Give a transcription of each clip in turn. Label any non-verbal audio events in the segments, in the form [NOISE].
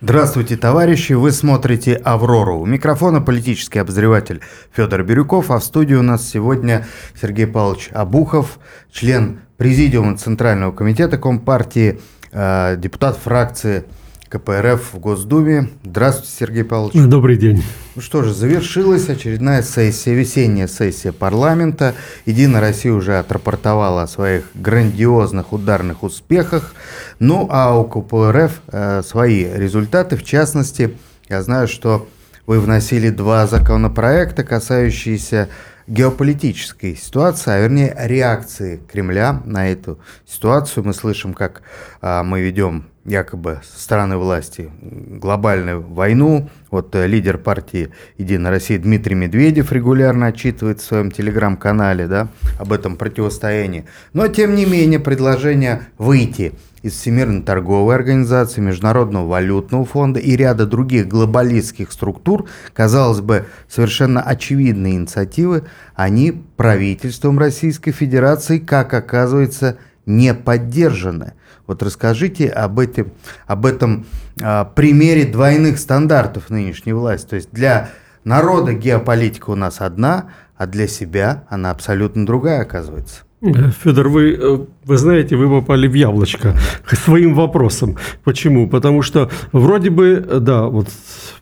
Здравствуйте, товарищи! Вы смотрите «Аврору». У микрофона политический обозреватель Федор Бирюков, а в студии у нас сегодня Сергей Павлович Абухов, член Президиума Центрального комитета Компартии, э, депутат фракции КПРФ в Госдуме. Здравствуйте, Сергей Павлович. Добрый день. Ну что же, завершилась очередная сессия, весенняя сессия парламента. Единая Россия уже отрапортовала о своих грандиозных ударных успехах. Ну а у КПРФ э, свои результаты. В частности, я знаю, что вы вносили два законопроекта, касающиеся геополитической ситуации, а вернее реакции Кремля на эту ситуацию. Мы слышим, как а, мы ведем якобы со стороны власти глобальную войну. Вот э, лидер партии «Единая Россия» Дмитрий Медведев регулярно отчитывает в своем телеграм-канале да, об этом противостоянии. Но, тем не менее, предложение выйти из Всемирной торговой организации, Международного валютного фонда и ряда других глобалистских структур, казалось бы, совершенно очевидные инициативы, они правительством Российской Федерации, как оказывается, не поддержаны. Вот расскажите об, этом, об этом а, примере двойных стандартов нынешней власти. То есть для народа геополитика у нас одна, а для себя она абсолютно другая оказывается. Федор, вы, э, вы знаете, вы попали в яблочко [LAUGHS] своим вопросом. Почему? Потому что вроде бы, да, вот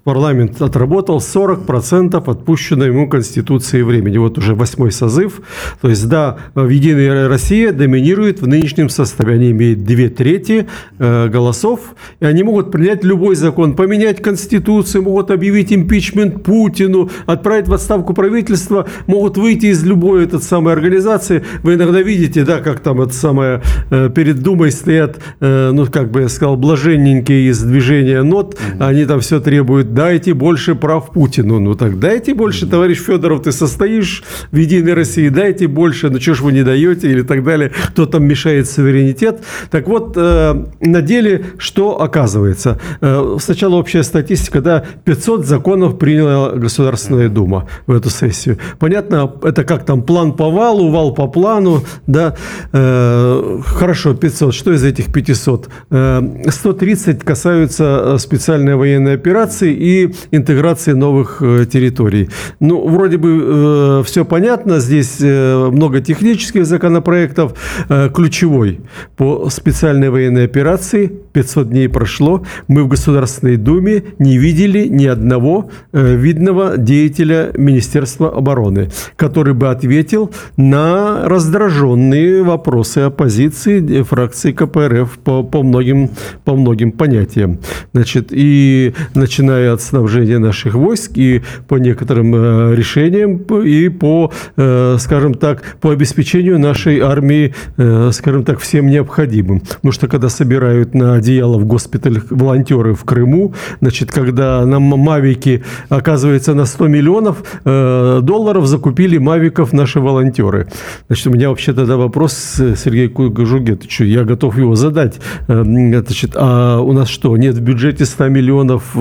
парламент отработал 40% отпущенной ему Конституции времени. Вот уже восьмой созыв. То есть, да, в «Единая Россия» доминирует в нынешнем составе. Они имеют две трети э, голосов, и они могут принять любой закон, поменять Конституцию, могут объявить импичмент Путину, отправить в отставку правительства, могут выйти из любой этой самой организации. Вы иногда видите, да, как там это самое, э, перед Думой стоят, э, ну, как бы я сказал, блаженненькие из движения нот, угу. они там все требуют дайте больше прав Путину. Ну так дайте больше, товарищ Федоров, ты состоишь в Единой России, дайте больше, ну что ж вы не даете или так далее, кто там мешает суверенитет. Так вот, э, на деле что оказывается? Сначала общая статистика, да, 500 законов приняла Государственная Дума в эту сессию. Понятно, это как там план по валу, вал по плану, да. Э, хорошо, 500. Что из этих 500? 130 касаются специальной военной операции и интеграции новых э, территорий. Ну, вроде бы э, все понятно, здесь э, много технических законопроектов. Э, ключевой по специальной военной операции 500 дней прошло, мы в Государственной Думе не видели ни одного э, видного деятеля Министерства обороны, который бы ответил на раздраженные вопросы оппозиции фракции КПРФ по, по, многим, по многим понятиям. Значит, и начиная от снабжения наших войск и по некоторым э, решениям и по, э, скажем так, по обеспечению нашей армии, э, скажем так, всем необходимым. Потому что когда собирают на одеяло в госпиталь волонтеры в Крыму, значит, когда нам мавики, оказывается, на 100 миллионов долларов закупили мавиков наши волонтеры. Значит, у меня вообще тогда вопрос, Сергей Жугетович, я готов его задать. Значит, а у нас что, нет в бюджете 100 миллионов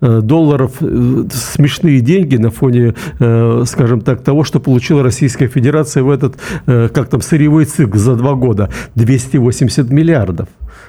Э, долларов э, смешные деньги на фоне, э, скажем так, того, что получила Российская Федерация в этот, как там, сырьевой цикл за два года. 280 миллиардов.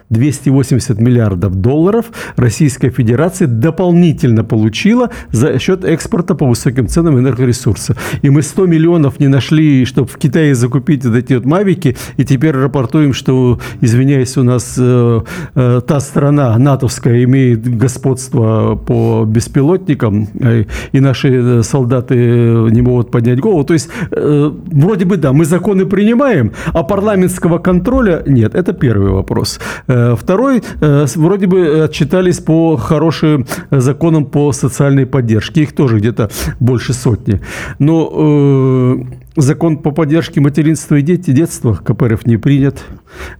280 миллиардов долларов Российская Федерация дополнительно получила за счет экспорта по высоким ценам энергоресурса. И мы 100 миллионов не нашли, чтобы в Китае закупить вот эти вот мавики, и теперь рапортуем, что, извиняюсь, у нас э, э, та страна натовская имеет господство по беспилотникам, э, и наши э, солдаты не могут поднять голову. То есть, э, вроде бы да, мы законы принимаем, а парламентского контроля нет. Это первый вопрос. Э, второй, э, вроде бы отчитались по хорошим законам по социальной поддержке. Их тоже где-то больше сотни. Но э, закон по поддержке материнства и детства КПРФ не принят.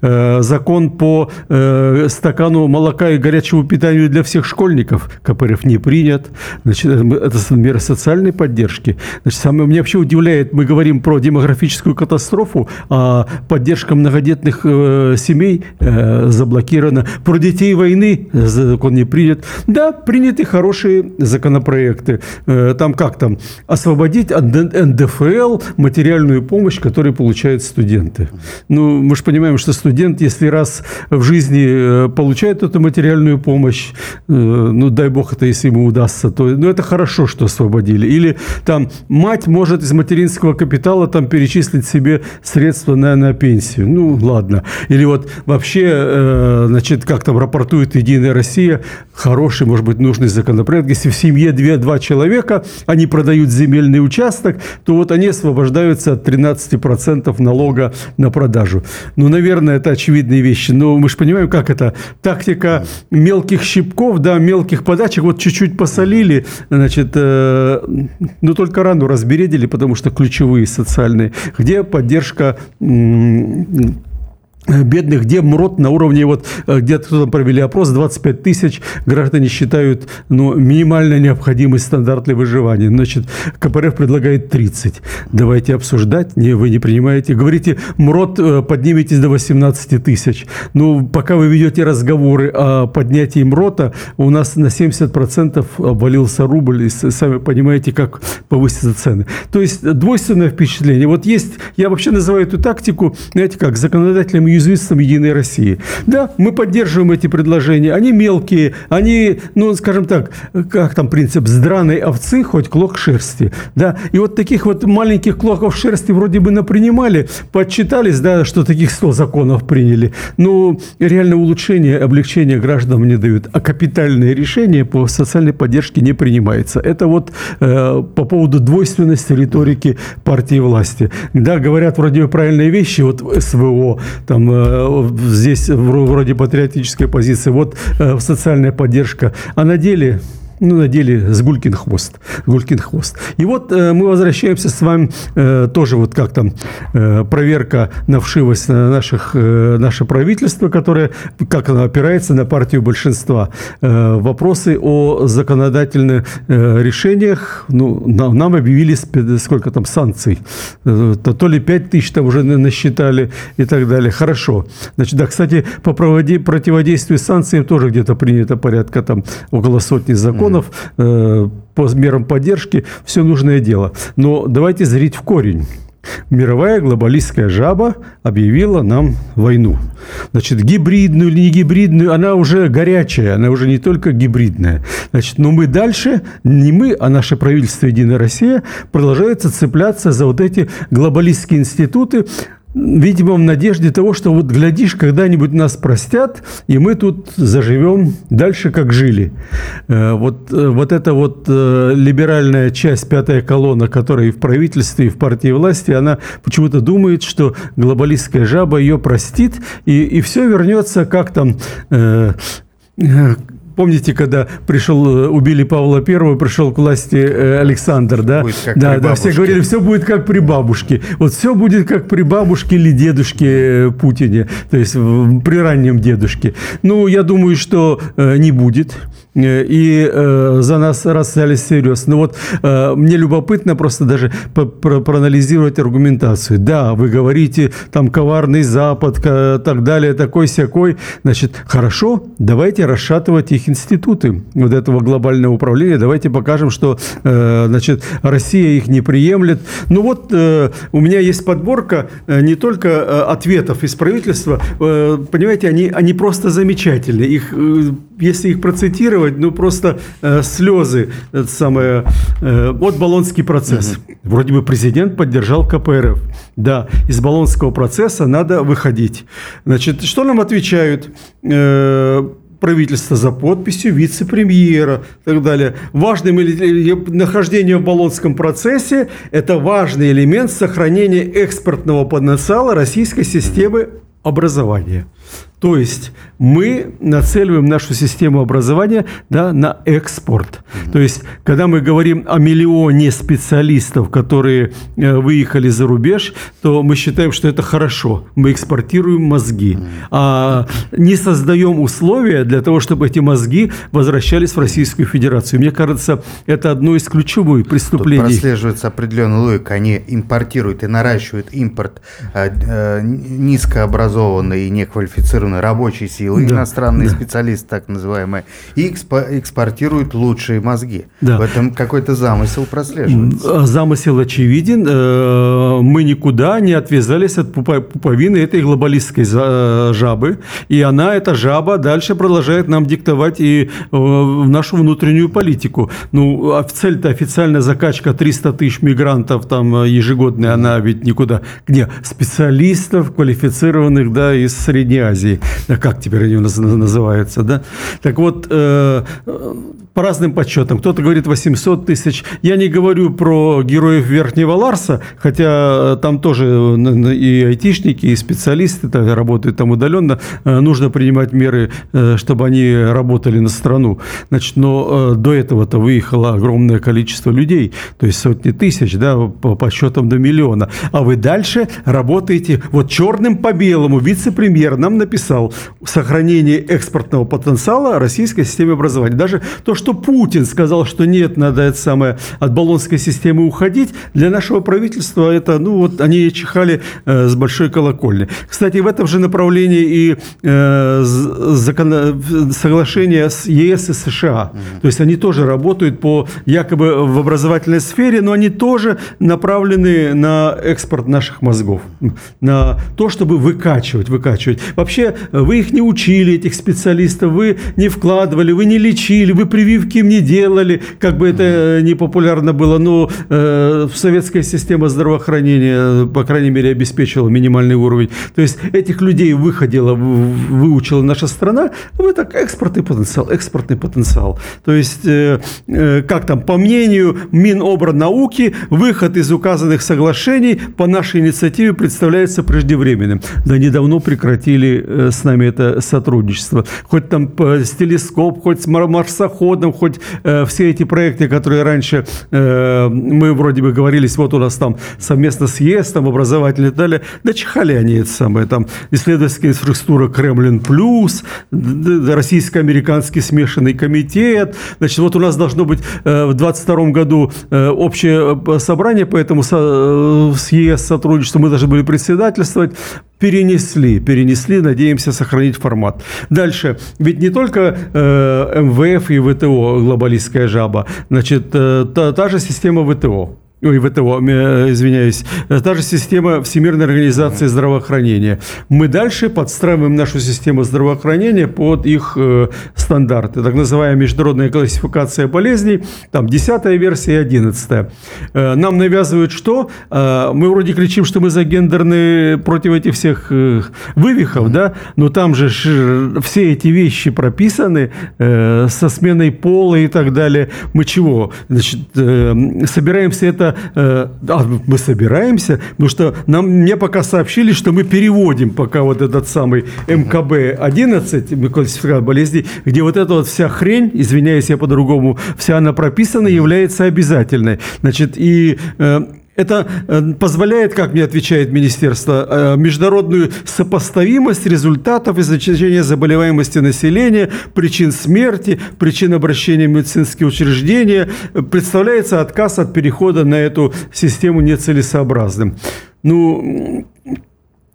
Э, закон по э, стакану молока и горячему питанию для всех школьников КПРФ не принят. Значит, это меры социальной поддержки. Значит, самое меня вообще удивляет, мы говорим про демографическую катастрофу, а поддержка многодетных э, семей заблокирована. Про детей войны закон не принят. Да, приняты хорошие законопроекты. Там как там? Освободить от НДФЛ материальную помощь, которую получают студенты. Ну, мы же понимаем, что что студент, если раз в жизни э, получает эту материальную помощь, э, ну, дай бог это, если ему удастся, то ну, это хорошо, что освободили. Или там мать может из материнского капитала там перечислить себе средства на, на пенсию. Ну, ладно. Или вот вообще, э, значит, как там рапортует «Единая Россия», хороший, может быть, нужный законопроект. Если в семье две-два человека, они продают земельный участок, то вот они освобождаются от 13% налога на продажу. Ну, наверное, это очевидные вещи. Но мы же понимаем, как это. Тактика мелких щипков, да, мелких подачек. Вот чуть-чуть посолили, значит, э, ну, только рану разбередили, потому что ключевые социальные. Где поддержка бедных, где МРОД на уровне, вот э, где-то провели опрос, 25 тысяч граждане считают ну, минимально необходимый стандарт для выживания. Значит, КПРФ предлагает 30. Давайте обсуждать. Не, вы не принимаете. Говорите, МРОД э, подниметесь до 18 тысяч. Ну, пока вы ведете разговоры о поднятии МРОТа, у нас на 70% обвалился рубль, и сами понимаете, как повысятся цены. То есть двойственное впечатление. Вот есть, я вообще называю эту тактику, знаете как, законодателям уязвимством Единой России. Да, мы поддерживаем эти предложения. Они мелкие, они, ну, скажем так, как там принцип, с драной овцы хоть клок шерсти. Да, и вот таких вот маленьких клоков шерсти вроде бы напринимали, подсчитались, да, что таких 100 законов приняли. Но реально улучшение, облегчение гражданам не дают. А капитальные решения по социальной поддержке не принимается. Это вот э, по поводу двойственности риторики партии власти. Да, говорят вроде бы правильные вещи, вот СВО, там Э, здесь вроде патриотическая позиция, вот э, социальная поддержка. А на деле ну, надели с Гулькин хвост. Гулькин хвост. И вот э, мы возвращаемся с вами э, тоже вот как там э, проверка на вшивость наших, э, наше правительство, которое, как оно опирается на партию большинства. Э, вопросы о законодательных э, решениях, ну, нам, нам объявили сколько там санкций. Э, то, то ли 5 тысяч там уже насчитали и так далее. Хорошо. Значит, да, кстати, по проводи, противодействию санкциям тоже где-то принято порядка там около сотни законов законов, э, по мерам поддержки, все нужное дело. Но давайте зрить в корень. Мировая глобалистская жаба объявила нам войну. Значит, гибридную или не гибридную, она уже горячая, она уже не только гибридная. Значит, но мы дальше, не мы, а наше правительство «Единая Россия» продолжается цепляться за вот эти глобалистские институты, видимо, в надежде того, что вот глядишь, когда-нибудь нас простят, и мы тут заживем дальше, как жили. Э, вот, э, вот эта вот э, либеральная часть, пятая колонна, которая и в правительстве, и в партии власти, она почему-то думает, что глобалистская жаба ее простит, и, и все вернется как там Помните, когда пришел, э, убили Павла Первого, пришел к власти э, Александр, да? да, да, все говорили, все будет как при бабушке. Вот все будет как при бабушке или дедушке э, Путине, то есть при раннем дедушке. Ну, я думаю, что не будет. Э, и э, за нас расстались серьезно. Но вот э, мне любопытно просто даже проанализировать аргументацию. Да, вы говорите, там коварный Запад, так далее, такой всякой. Значит, хорошо, давайте расшатывать их институты вот этого глобального управления. Давайте покажем, что значит, Россия их не приемлет. Ну вот у меня есть подборка не только ответов из правительства. Понимаете, они, они просто замечательные. Их, если их процитировать, цитировать, ну просто э, слезы. Это самое, э, вот Болонский процесс. Угу. Вроде бы президент поддержал КПРФ. Да, из Болонского процесса надо выходить. Значит, что нам отвечают? Э, правительство за подписью вице-премьера и так далее. Важным нахождение в Болонском процессе – это важный элемент сохранения экспортного потенциала российской системы образования. То есть мы нацеливаем нашу систему образования да, на экспорт. Mm-hmm. То есть, когда мы говорим о миллионе специалистов, которые э, выехали за рубеж, то мы считаем, что это хорошо. Мы экспортируем мозги, mm-hmm. а не создаем условия для того, чтобы эти мозги возвращались в Российскую Федерацию. Мне кажется, это одно из ключевых преступлений. Тут прослеживается определенная логика. Они импортируют и наращивают импорт э, э, низкообразованной и неквалифицированной квалифицированной рабочей силы, да, иностранные да. специалисты так называемые, и экспортируют лучшие мозги. Да. В этом какой-то замысел прослеживается. Замысел очевиден. Э, мы никуда не отвязались от пуповины этой глобалистской жабы, и она, эта жаба, дальше продолжает нам диктовать и э, нашу внутреннюю политику. Ну, а цель-то официальная закачка 300 тысяч мигрантов там ежегодная, она ведь никуда. Где? Специалистов квалифицированных, да, из Средней Азии. Как теперь они у нас называются, да? Так вот, э, по разным подсчетам. Кто-то говорит 800 тысяч. Я не говорю про героев Верхнего Ларса, хотя там тоже и айтишники, и специалисты работают там удаленно. Э, нужно принимать меры, э, чтобы они работали на страну. Значит, но э, до этого-то выехало огромное количество людей, то есть сотни тысяч, да, по подсчетам до миллиона. А вы дальше работаете, вот черным по белому вице-премьер нам написал сохранение экспортного потенциала российской системы образования. Даже то, что что Путин сказал, что нет, надо это самое, от баллонской системы уходить, для нашего правительства это, ну вот они чихали э, с большой колокольни. Кстати, в этом же направлении и э, закон... соглашение с ЕС и США. Mm-hmm. То есть они тоже работают по якобы в образовательной сфере, но они тоже направлены на экспорт наших мозгов, на то, чтобы выкачивать, выкачивать. Вообще, вы их не учили, этих специалистов, вы не вкладывали, вы не лечили, вы прививали прививки им не делали, как бы это э, не популярно было, но э, советская система здравоохранения, по крайней мере, обеспечила минимальный уровень. То есть этих людей выходила, выучила наша страна, вы так экспортный потенциал, экспортный потенциал. То есть, э, э, как там, по мнению Минобрнауки, выход из указанных соглашений по нашей инициативе представляется преждевременным. Да недавно прекратили э, с нами это сотрудничество. Хоть там с телескоп, хоть с марсоходом, этом хоть э, все эти проекты, которые раньше э, мы вроде бы говорились, вот у нас там совместно с ЕС, там образовательные и так далее, да чихали они это самое, там исследовательская инфраструктура Кремлин плюс, российско-американский смешанный комитет, значит, вот у нас должно быть э, в 22 году э, общее э, собрание, поэтому со, э, с ЕС сотрудничество мы должны были председательствовать, перенесли, перенесли, надеемся сохранить формат. Дальше, ведь не только э, МВФ и ВТО глобалистская жаба, значит, э, та, та же система ВТО ой, ВТО, э, извиняюсь, та же система Всемирной организации здравоохранения. Мы дальше подстраиваем нашу систему здравоохранения под их э, стандарты. Так называемая международная классификация болезней, там 10 версия и 11. Э, нам навязывают что? Э, мы вроде кричим, что мы за гендерные, против этих всех э, вывихов, да, но там же все эти вещи прописаны э, со сменой пола и так далее. Мы чего? Значит, э, собираемся это э, а, мы собираемся, потому что нам, мне пока сообщили, что мы переводим пока вот этот самый МКБ-11, классификация болезней, где вот эта вот вся хрень, извиняюсь, я по-другому, вся она прописана, является обязательной. Значит, и э, это э, позволяет, как мне отвечает министерство, э, международную сопоставимость результатов изучения заболеваемости населения, причин смерти, причин обращения в медицинские учреждения. Представляется отказ от перехода на эту систему нецелесообразным. Ну,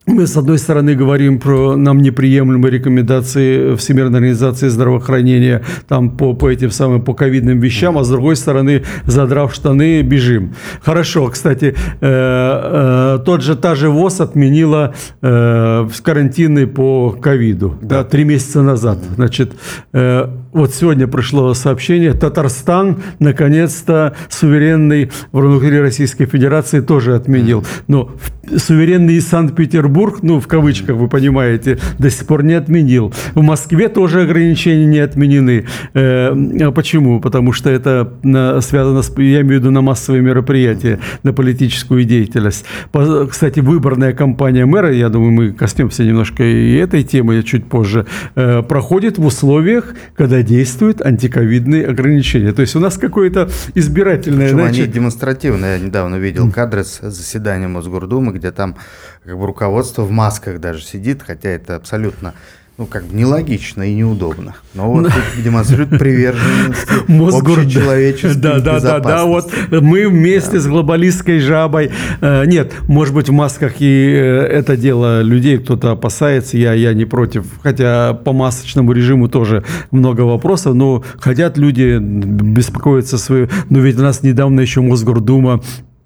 мы, с одной стороны, говорим про нам неприемлемые рекомендации Всемирной организации здравоохранения там, по, по этим самым по ковидным вещам, а с другой стороны, задрав штаны, бежим. Хорошо, кстати, э, э, тот же, та же ВОЗ отменила э, карантины по ковиду да. Да, три месяца назад. Значит, э, вот сегодня пришло сообщение, Татарстан, наконец-то, суверенный внутри Российской Федерации тоже отменил. Но суверенный Санкт-Петербург, ну, в кавычках, вы понимаете, до сих пор не отменил. В Москве тоже ограничения не отменены. Э, а почему? Потому что это связано, с, я имею в виду, на массовые мероприятия, на политическую деятельность. Кстати, выборная кампания мэра, я думаю, мы коснемся немножко и этой темы чуть позже, э, проходит в условиях, когда действуют антиковидные ограничения. То есть у нас какое-то избирательное... Причем значит... они демонстративные. Я недавно видел кадры с заседания Мосгордумы, где там как бы руководство в масках даже сидит, хотя это абсолютно ну, как бы нелогично и неудобно. Но вот тут демонстрирует приверженность [LAUGHS] общечеловеческой Да, да, да, да, вот мы вместе с глобалистской жабой. Э, нет, может быть, в масках и э, это дело людей кто-то опасается, я, я не против. Хотя по масочному режиму тоже много вопросов, но хотят люди беспокоиться свою... Но ведь у нас недавно еще Мосгордума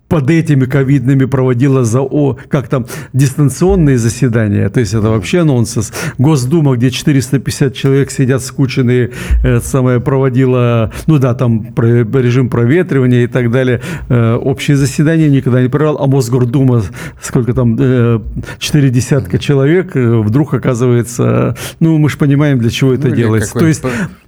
под этими ковидными проводила за о, как там дистанционные заседания, то есть это вообще нонсенс. Госдума, где 450 человек сидят скученные, это самое проводила, ну да, там режим проветривания и так далее. Э, общее заседание никогда не провел, а Мосгордума, сколько там, э, четыре десятка человек, э, вдруг оказывается, ну мы же понимаем, для чего это ну, делается. То есть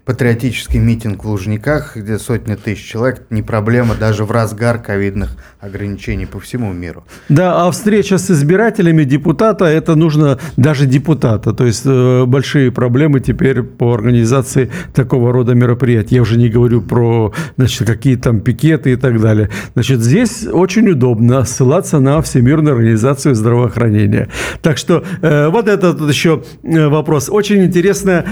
патриотический митинг в Лужниках, где сотни тысяч человек, не проблема даже в разгар ковидных ограничений по всему миру. Да, а встреча с избирателями депутата, это нужно даже депутата. То есть э, большие проблемы теперь по организации такого рода мероприятий. Я уже не говорю про значит, какие там пикеты и так далее. Значит, здесь очень удобно ссылаться на Всемирную организацию здравоохранения. Так что э, вот этот еще э, вопрос. Очень интересно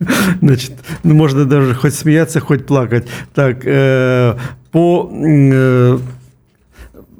[LAUGHS] Значит, ну, можно даже хоть смеяться, хоть плакать. Так, э, по э,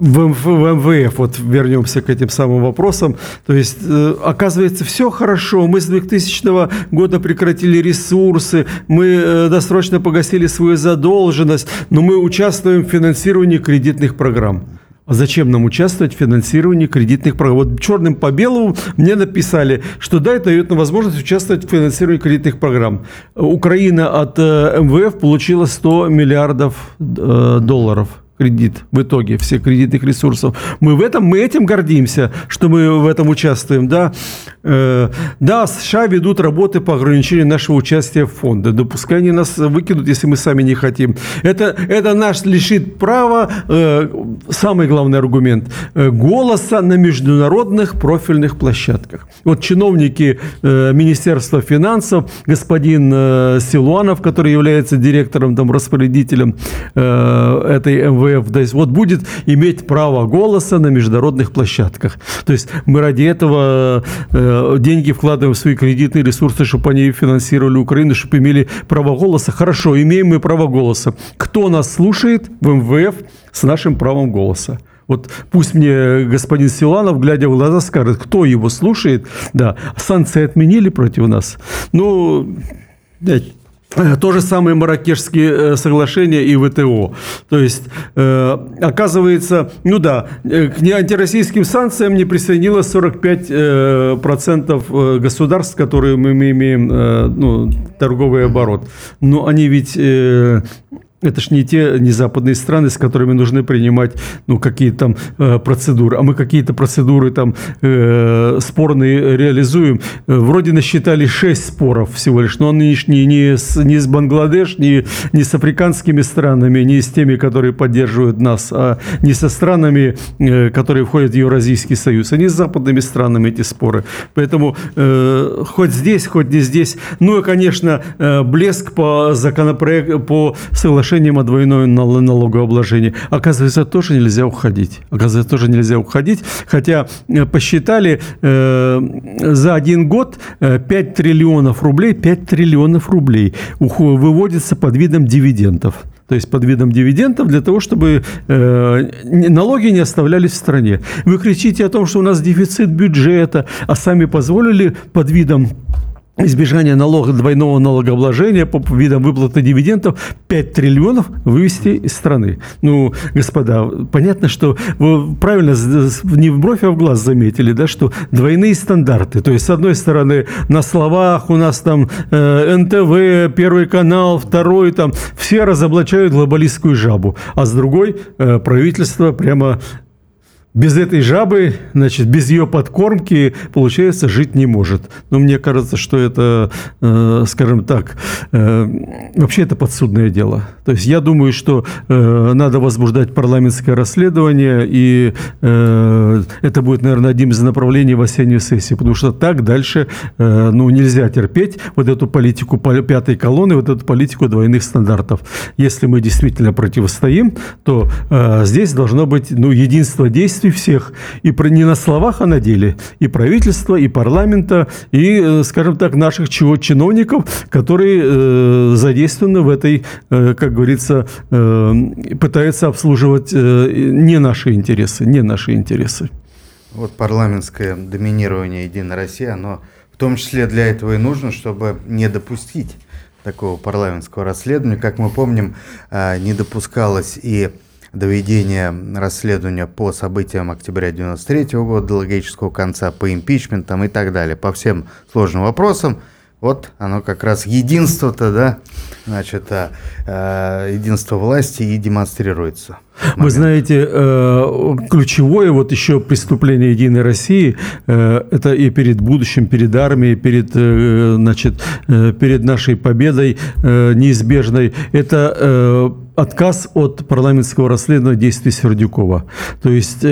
в, в, в МВФ, вот вернемся к этим самым вопросам, то есть, э, оказывается, все хорошо, мы с 2000 года прекратили ресурсы, мы э, досрочно погасили свою задолженность, но мы участвуем в финансировании кредитных программ. Зачем нам участвовать в финансировании кредитных программ? Вот черным по белому мне написали, что да, это дает нам возможность участвовать в финансировании кредитных программ. Украина от э, МВФ получила 100 миллиардов э, долларов кредит в итоге всех кредитных ресурсов. Мы в этом, мы этим гордимся, что мы в этом участвуем, да. Э, да, США ведут работы по ограничению нашего участия в фонде. Да пускай они нас выкинут, если мы сами не хотим. Это, это наш лишит права, э, самый главный аргумент, э, голоса на международных профильных площадках. Вот чиновники Министерства финансов, господин Силуанов, который является директором, там, распорядителем этой МВФ, Есть вот будет иметь право голоса на международных площадках. То есть мы ради этого э, деньги вкладываем в свои кредитные ресурсы, чтобы они финансировали Украину, чтобы имели право голоса. Хорошо, имеем мы право голоса. Кто нас слушает в МВФ с нашим правом голоса? Вот пусть мне господин Силанов, глядя в глаза, скажет, кто его слушает. Да, санкции отменили против нас. Ну, то же самое Маракешские э, соглашения и ВТО. То есть, э, оказывается, ну да, к антироссийским санкциям не присоединилось 45% государств, которые мы имеем ну, торговый оборот. Но они ведь это ж не те не западные страны, с которыми нужно принимать ну, какие-то там э, процедуры. А мы какие-то процедуры там э, спорные реализуем. Э, вроде насчитали 6 споров всего лишь, но они не, не, с, не с Бангладеш, не, не с африканскими странами, не с теми, которые поддерживают нас, а не со странами, э, которые входят в Евразийский союз, они с западными странами эти споры. Поэтому э, хоть здесь, хоть не здесь. Ну и, конечно, э, блеск по законопроекту, по соглашению соглашением о двойном налогообложении. Оказывается, тоже нельзя уходить. Оказывается, тоже нельзя уходить. Хотя э, посчитали э, за один год 5 э, триллионов рублей, 5 триллионов рублей выводится под видом дивидендов то есть под видом дивидендов, для того, чтобы э, налоги не оставлялись в стране. Вы кричите о том, что у нас дефицит бюджета, а сами позволили под видом избежания налога, двойного налогообложения по видам выплаты дивидендов 5 триллионов вывести из страны. Ну, господа, понятно, что вы правильно не в бровь, а в глаз заметили, да, что двойные стандарты. То есть, с одной стороны, на словах у нас там э, НТВ, Первый канал, Второй, там все разоблачают глобалистскую жабу, а с другой э, правительство прямо без этой жабы, значит, без ее подкормки, получается, жить не может. Но мне кажется, что это, э, скажем так, э, вообще это подсудное дело. То есть я думаю, что э, надо возбуждать парламентское расследование, и э, это будет, наверное, одним из направлений в осеннюю сессию, потому что так дальше э, ну, нельзя терпеть вот эту политику пятой колонны, вот эту политику двойных стандартов. Если мы действительно противостоим, то э, здесь должно быть ну, единство действий, действий всех. И про, не на словах, а на деле. И правительства, и парламента, и, э, скажем так, наших чиновников, которые э, задействованы в этой, э, как говорится, э, пытаются обслуживать не наши интересы, не наши интересы. Вот парламентское доминирование Единой России, оно в том числе для этого и нужно, чтобы не допустить такого парламентского расследования. Как мы помним, не допускалось и доведение расследования по событиям октября 93 года, до логического конца, по импичментам и так далее, по всем сложным вопросам. Вот оно как раз единство-то, да, значит, а, а, единство власти и демонстрируется. Вы знаете, э, ключевое вот еще преступление Единой России, э, это и перед будущим, перед армией, перед, э, значит, перед нашей победой неизбежной, это отказ от парламентского расследования действий Сердюкова. То есть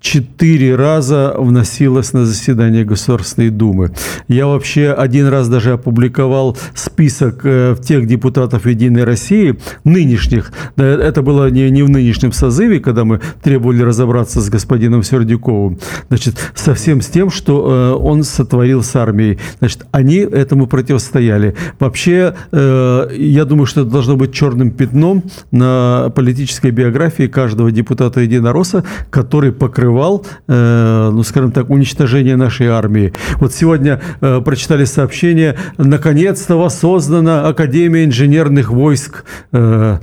четыре раза вносилось на заседание Государственной Думы. Я вообще один раз даже опубликовал список э, тех депутатов Единой России, нынешних, это было не, не в нынешнем созыве, когда мы требовали разобраться с господином Сердюковым, значит, совсем с тем, что э, он сотворил с армией. Значит, они этому противостояли. Вообще, э, я думаю, что это должно быть черным пятном на политической биографии каждого депутата Единоросса, который покрывает покрывал, э, ну, скажем так, уничтожение нашей армии. Вот сегодня э, прочитали сообщение, наконец-то воссоздана Академия инженерных войск э,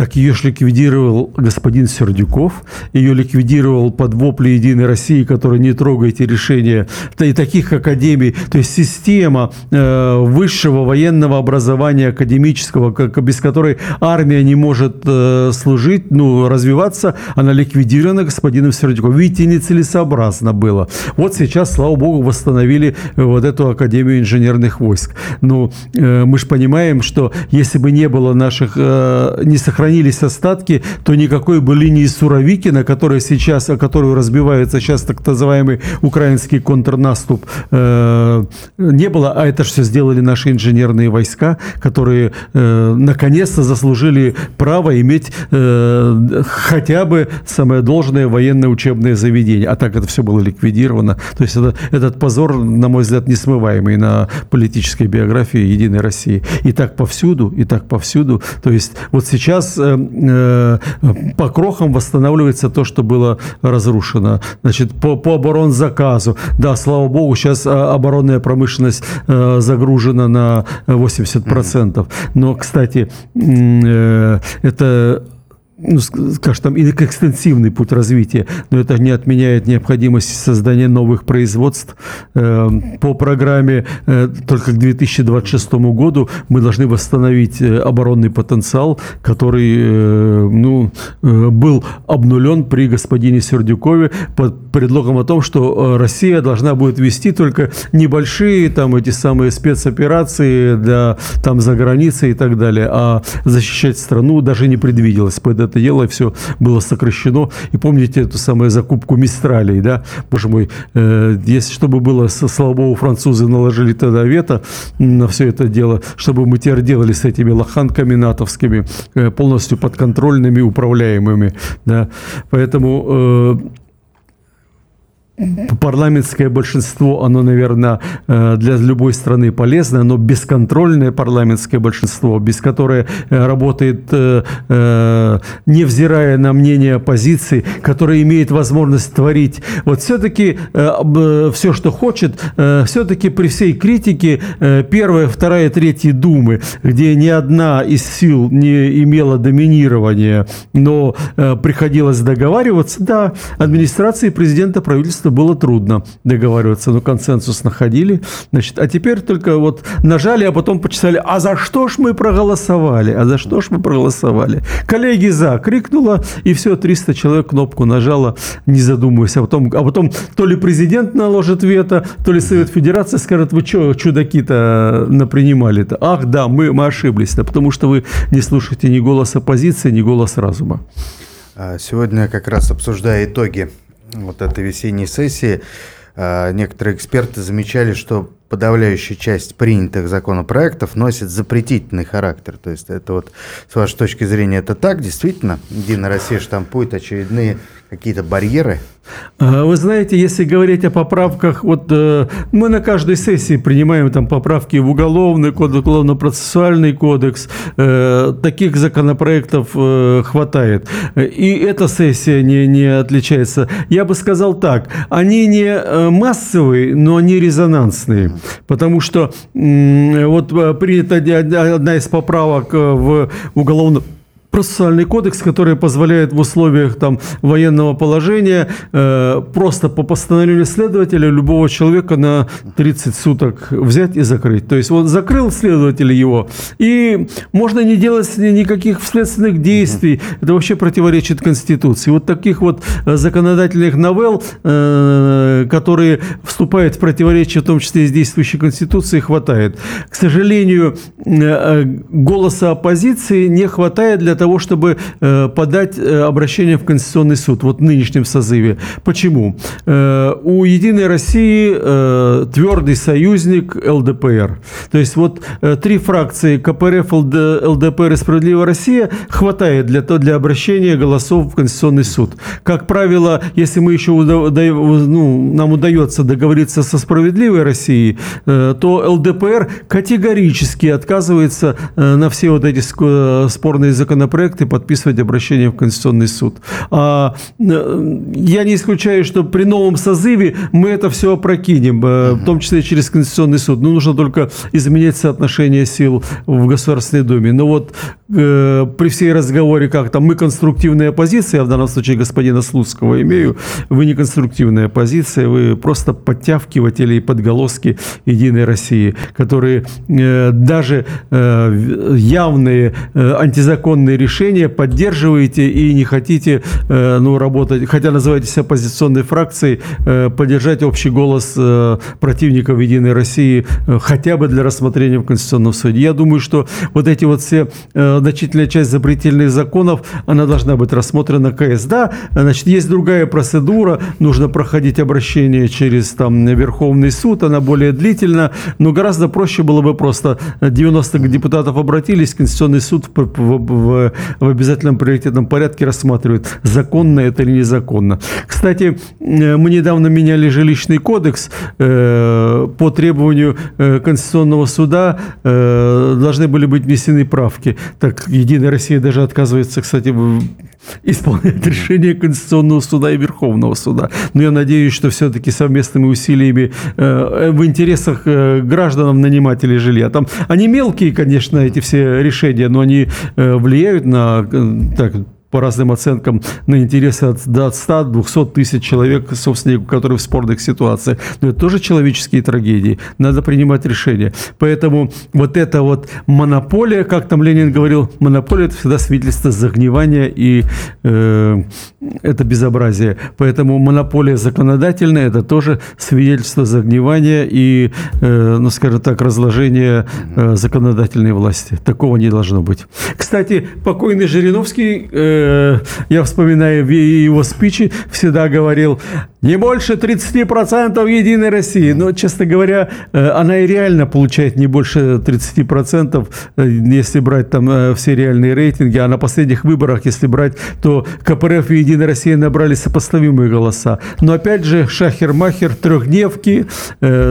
так ее же ликвидировал господин Сердюков, ее ликвидировал под вопли «Единой России», которая не трогает решения и таких академий. То есть система э, высшего военного образования академического, без которой армия не может э, служить, ну, развиваться, она ликвидирована господином Сердюковым. Видите, нецелесообразно было. Вот сейчас, слава богу, восстановили вот эту Академию инженерных войск. Ну, э, мы же понимаем, что если бы не было наших, не сохранилось сохранились остатки, то никакой бы линии Суровикина, которая сейчас, о которую разбивается сейчас так называемый украинский контрнаступ, э, не было. А это все сделали наши инженерные войска, которые э, наконец-то заслужили право иметь э, хотя бы самое должное военное учебное заведение. А так это все было ликвидировано. То есть это, этот позор, на мой взгляд, несмываемый на политической биографии Единой России. И так повсюду, и так повсюду. То есть вот сейчас Э, по крохам восстанавливается то, что было разрушено. Значит, по, по оборонзаказу. Да, слава богу, сейчас э, оборонная промышленность э, загружена на 80%. Но, кстати, это ну, скажем, там, или экстенсивный путь развития, но это не отменяет необходимость создания новых производств. Э, по программе э, только к 2026 году мы должны восстановить э, оборонный потенциал, который ну, был обнулен при господине Сердюкове под предлогом о том, что Россия должна будет вести только небольшие там эти самые спецоперации для там за границей и так далее, а защищать страну даже не предвиделось. Поэтому это дело, все было сокращено. И помните эту самую закупку Мистралей, да? Боже мой, э, если чтобы было, слава богу, французы наложили тогда вето на все это дело, чтобы мы теперь делали с этими лоханками натовскими, э, полностью подконтрольными, управляемыми, да? Поэтому э, парламентское большинство, оно, наверное, э, для любой страны полезно, но бесконтрольное парламентское большинство, без которое э, работает, э, невзирая на мнение оппозиции, которое имеет возможность творить. Вот все-таки все, что хочет, все-таки при всей критике первая, вторая, третья думы, где ни одна из сил не имела доминирования, но приходилось договариваться, да, администрации президента правительства что было трудно договариваться, но консенсус находили. Значит, а теперь только вот нажали, а потом почесали, а за что ж мы проголосовали? А за что ж мы проголосовали? Коллеги за, крикнула, и все, 300 человек кнопку нажало, не задумываясь. А потом, а потом то ли президент наложит вето, то ли Совет Федерации скажет, вы что, чудаки-то напринимали-то? Ах, да, мы, мы ошиблись, да, потому что вы не слушаете ни голос оппозиции, ни голос разума. А сегодня как раз обсуждая итоги вот этой весенней сессии, а, некоторые эксперты замечали, что подавляющая часть принятых законопроектов носит запретительный характер. То есть это вот, с вашей точки зрения, это так? Действительно, Единая Россия штампует очередные какие-то барьеры? А, вы знаете, если говорить о поправках, вот э, мы на каждой сессии принимаем там поправки в уголовный кодекс, уголовно-процессуальный кодекс, э, таких законопроектов э, хватает. И эта сессия не, не отличается. Я бы сказал так, они не э, массовые, но они резонансные, потому что вот э, принята одна из поправок э, в уголовном процессуальный кодекс, который позволяет в условиях там, военного положения э, просто по постановлению следователя любого человека на 30 суток взять и закрыть. То есть вот закрыл следователь его, и можно не делать никаких следственных действий. Это вообще противоречит Конституции. Вот таких вот э, законодательных новелл, э, которые вступают в противоречие, в том числе и с действующей Конституцией, хватает. К сожалению, э, э голоса оппозиции не хватает для того, чтобы э, подать э, обращение в Конституционный суд, вот в нынешнем созыве. Почему? Э, у «Единой России» твердый союзник ЛДПР. То есть вот три фракции КПРФ, ЛДПР и «Справедливая Россия» хватает для, для обращения голосов в Конституционный суд. Как правило, если мы еще ну, нам удается договориться со «Справедливой Россией», то ЛДПР категорически отказывается на все вот эти спорные законопроекты законопроект и подписывать обращение в Конституционный суд. А, э, я не исключаю, что при новом созыве мы это все опрокинем, э, в том числе через Конституционный суд. Но нужно только изменять соотношение сил в Государственной Думе. Но вот э, при всей разговоре, как там мы конструктивная оппозиция, я в данном случае господина Слуцкого имею, вы не конструктивная оппозиция, вы просто подтягиватели и подголоски Единой России, которые э, даже э, явные э, антизаконные решения поддерживаете и не хотите э, ну, работать, хотя называетесь оппозиционной фракцией, э, поддержать общий голос э, противников Единой России хотя бы для рассмотрения в Конституционном суде. Я думаю, что вот эти вот все значительная часть запретительных законов, она должна быть рассмотрена КС. Да, значит, есть другая процедура, нужно проходить обращение через там Верховный суд, она более длительна, но гораздо проще было бы просто 90 депутатов обратились, Конституционный суд в, в, в в обязательном приоритетном порядке рассматривают, законно это или незаконно. Кстати, э, мы недавно меняли жилищный кодекс э, по требованию э, Конституционного суда должны были быть внесены правки. Так Единая Россия даже отказывается, кстати, исполнять решение Конституционного суда и Верховного суда. Но я надеюсь, что все-таки совместными усилиями в интересах граждан нанимателей жилья. Там они мелкие, конечно, эти все решения, но они влияют влияют на так, по разным оценкам, на интересы от, до 100-200 тысяч человек, собственников, которые в спорных ситуациях. Но это тоже человеческие трагедии. Надо принимать решения. Поэтому вот эта вот монополия, как там Ленин говорил, монополия – это всегда свидетельство загнивания и э, это безобразие. Поэтому монополия законодательная – это тоже свидетельство загнивания и, э, ну, скажем так, разложения э, законодательной власти. Такого не должно быть. Кстати, покойный Жириновский э, Э, я вспоминаю его спичи, всегда говорил, не больше 30% Единой России. Но, честно говоря, э, она и реально получает не больше 30%, э, если брать там все реальные рейтинги. А на последних выборах, если брать, то КПРФ и Единая Россия набрали сопоставимые голоса. Но, опять же, шахер-махер, трехдневки,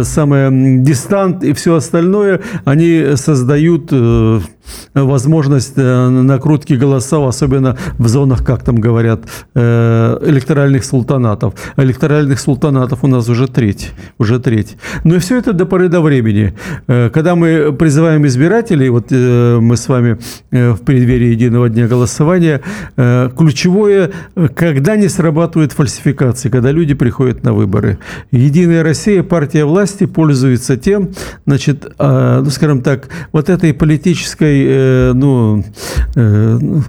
самое дистант и все остальное, они создают возможность накрутки голосов, особенно в зонах, как там говорят, э, электоральных султанатов. Электоральных султанатов у нас уже треть. Уже треть. Но и все это до поры до времени. Э, когда мы призываем избирателей, вот э, мы с вами в преддверии единого дня голосования, ключевое, когда не срабатывают фальсификации, когда люди приходят на выборы. Единая Россия, партия власти пользуется тем, значит, ну, скажем так, вот этой политической, ну, ну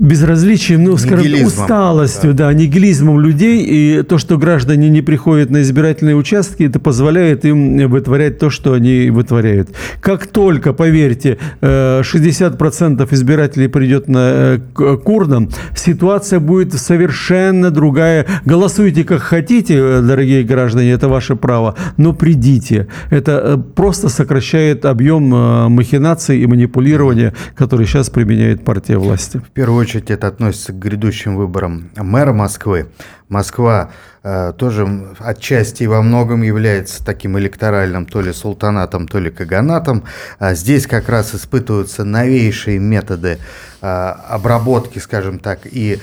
безразличием, ну, скажем, Нигилизмом, усталостью, да. нигилизмом людей, и то, что граждане не приходят на избирательные участки, это позволяет им вытворять то, что они вытворяют. Как только, поверьте, э, 60% избирателей придет на э, к курнам, ситуация будет совершенно другая. Голосуйте как хотите, э, дорогие граждане, это ваше право, но придите. Это э, просто сокращает объем э, махинаций и манипулирования, которые сейчас применяет партия власти. В первую очередь это относится к грядущим выборам мэра Москвы. Москва э, тоже отчасти во многом является таким электоральным то ли султанатом, то ли каганатом. А здесь как раз испытываются новейшие методы э, обработки, скажем так, и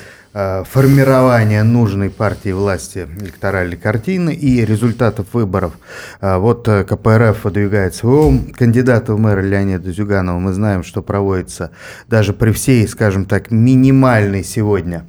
формирования нужной партии власти электоральной картины и результатов выборов. А Вот э, КПРФ выдвигает своего кандидата в мэра Леонида Зюганова. Мы знаем, что проводится даже при всей, скажем так, минимальной сегодня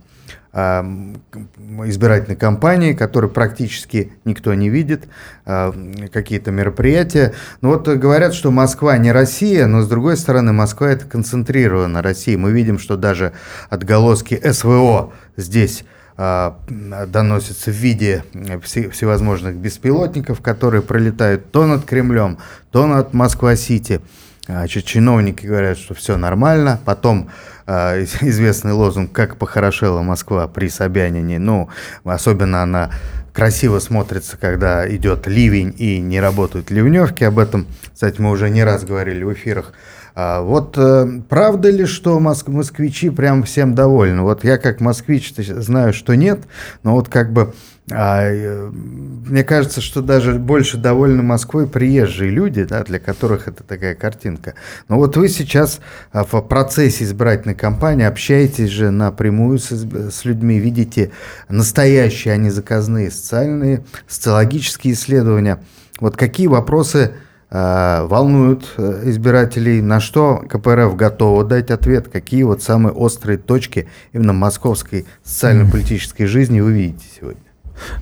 избирательной кампании, которую практически никто не видит, а, какие-то мероприятия. Ну вот говорят, что Москва не Россия, но с другой стороны Москва это концентрирована Россия. Мы видим, что даже отголоски СВО здесь а, доносятся в виде все- всевозможных беспилотников, которые пролетают то над Кремлем, то над Москва-Сити. А, чи- Чиновники говорят, что все нормально. Потом а, из- [LAUGHS] известный лозунг «Как похорошела Москва при Собянине». Ну, особенно она красиво смотрится, когда идет ливень и не работают ливневки. Об этом, кстати, мы уже не раз говорили в эфирах. А вот э, правда ли, что моск- москвичи прям всем довольны? Вот я как москвич знаю, что нет, но вот как бы а, э, мне кажется, что даже больше довольны Москвой приезжие люди, да, для которых это такая картинка. Но вот вы сейчас а, в процессе избирательной кампании общаетесь же напрямую с, с людьми, видите настоящие, а не заказные социальные, социологические исследования. Вот какие вопросы э, волнуют избирателей, на что КПРФ готова дать ответ, какие вот самые острые точки именно московской социально-политической жизни вы видите сегодня?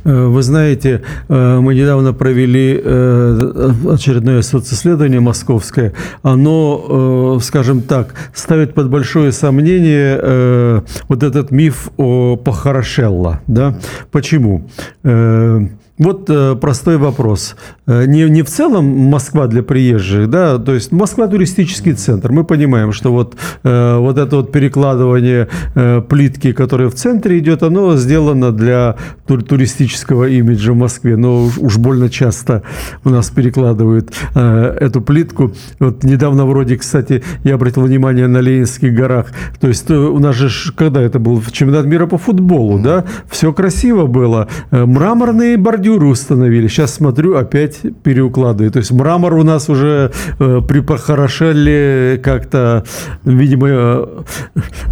Э, Вы знаете, э, мы недавно провели э, очередное социсследование московское. Оно, скажем так, ставит под большое сомнение вот этот миф о похорошелло. Да? Почему? Э, Вот э, простой вопрос. Э, Не, не в целом Москва для приезжих, да, то есть Москва туристический центр. Мы понимаем, что вот, э, вот это вот перекладывание э, плитки, которая в центре идет, оно сделано для тур- туристического имиджа в Москве. Но уж, уж больно часто у нас перекладывают э, эту плитку. Вот недавно вроде, кстати, я обратил внимание на Ленинских горах. То есть э, у нас же, когда это был чемпионат мира по футболу, да, все красиво было. Э, Мраморные бордюры установили. Сейчас смотрю, опять переукладывают. То есть мрамор у нас уже э, припохорошели как-то, видимо, э,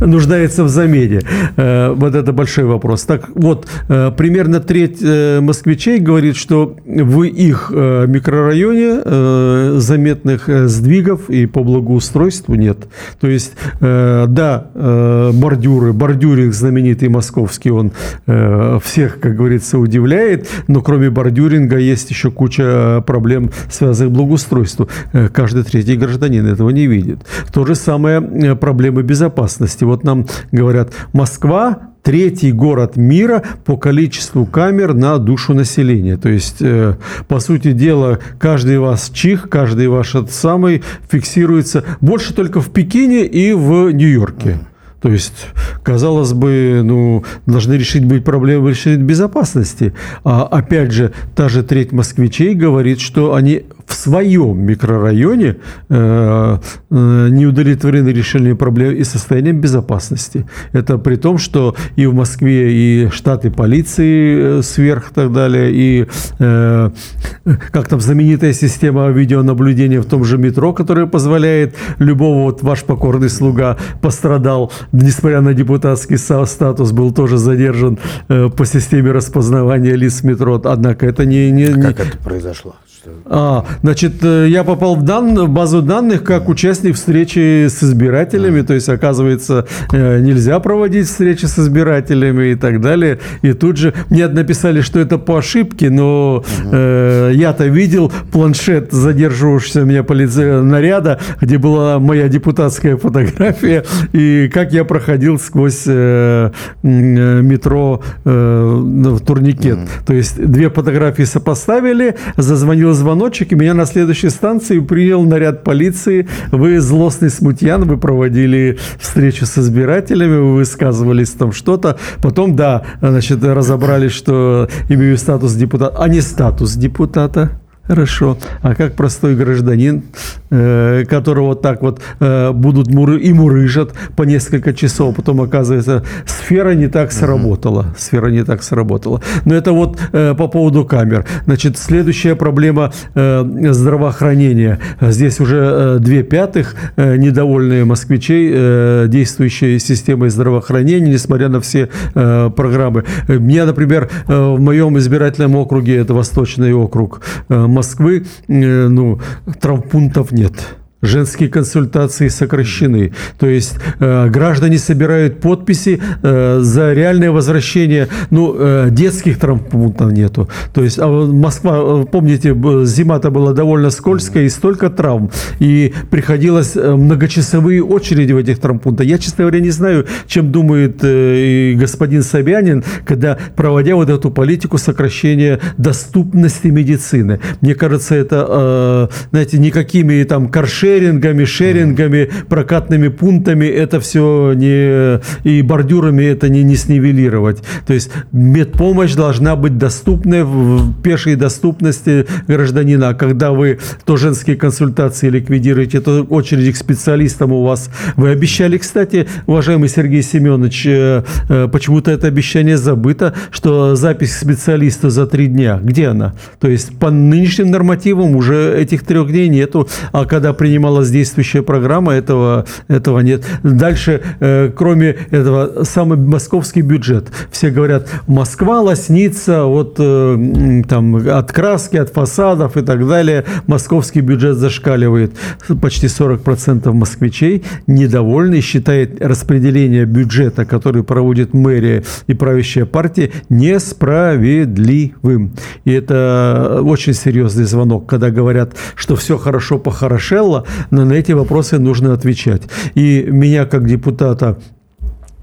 нуждается в замене. Э, вот это большой вопрос. Так вот, э, примерно треть э, москвичей говорит, что в их э, микрорайоне э, заметных э, сдвигов и по благоустройству нет. То есть, э, да, э, бордюры, бордюринг знаменитый московский, он э, всех, как говорится, удивляет, но кроме бордюринга есть еще куча э, проблем, связанных с благоустройством. Э, Каждый третий гражданин этого не видит. То же самое э, проблемы безопасности. Вот нам говорят, Москва третий город мира по количеству камер на душу населения. То есть, э, по сути дела, каждый ваш чих, каждый ваш этот самый фиксируется больше только в Пекине и в Нью-Йорке. То есть, казалось бы, ну, должны решить быть проблемы решить безопасности. А опять же, та же треть москвичей говорит, что они в своем микрорайоне э, э, не удовлетворены решением проблем и состоянием безопасности. Это при том, что и в Москве и штаты полиции э, сверх и так далее, и как там знаменитая система видеонаблюдения в том же метро, которая позволяет любого, вот ваш покорный слуга пострадал, несмотря на депутатский статус, был тоже задержан по системе распознавания лиц метро. Однако это не... не, не- Как это произошло? А, значит, э, я попал в, дан... в базу данных как участник встречи с избирателями, то есть, оказывается, э, нельзя проводить встречи с избирателями и так далее. И тут же мне написали, что это по ошибке, но э, я-то видел планшет задерживавшегося меня полиция наряда, где была моя депутатская фотография, и как я проходил сквозь э, э метро э, в турникет. То есть, две фотографии сопоставили, зазвонил звоночек, и меня на следующей станции принял наряд полиции. Вы злостный смутьян, вы проводили встречу с избирателями, вы высказывались там что-то. Потом, да, значит, разобрались, что имею статус депутата, а не статус депутата. Хорошо. А как простой гражданин, э, которого так вот э, будут муры, и мурыжат по несколько часов, потом оказывается, сфера не так сработала. Сфера не так сработала. Но это вот э, по поводу камер. Значит, следующая проблема здравоохранения. Здесь уже две пятых недовольные москвичей действующей системой здравоохранения, несмотря на все программы. Мне, например, в моем избирательном округе, это Восточный округ, Москвы э, ну, травмпунктов нет женские консультации сокращены. То есть э, граждане собирают подписи э, за реальное возвращение. Ну, э, детских травмпунктов нету. То есть а Москва, э, помните, зима-то была довольно скользкая и столько травм. И приходилось э, многочасовые очереди в этих травмпунктах. Я, честно говоря, не знаю, чем думает э, господин Собянин, когда проводя вот эту политику сокращения доступности медицины. Мне кажется, это, э, знаете, никакими там каршерами шерингами, шерингами, прокатными пунктами это все не и бордюрами это не, не снивелировать. То есть медпомощь должна быть доступной в пешей доступности гражданина. А когда вы то женские консультации ликвидируете, то очереди к специалистам у вас. Вы обещали, кстати, уважаемый Сергей Семенович, э, э, почему-то это обещание забыто, что запись к специалисту за три дня. Где она? То есть по нынешним нормативам уже этих трех дней нету, а когда принимают принималась действующая программа, этого, этого нет. Дальше, э, кроме этого, самый московский бюджет. Все говорят, Москва лоснится вот э, там от краски, от фасадов и так далее. Московский бюджет зашкаливает. Почти 40% москвичей недовольны считает распределение бюджета, который проводит мэрия и правящая партия, несправедливым. И это очень серьезный звонок, когда говорят, что все хорошо похорошело, на эти вопросы нужно отвечать. И меня как депутата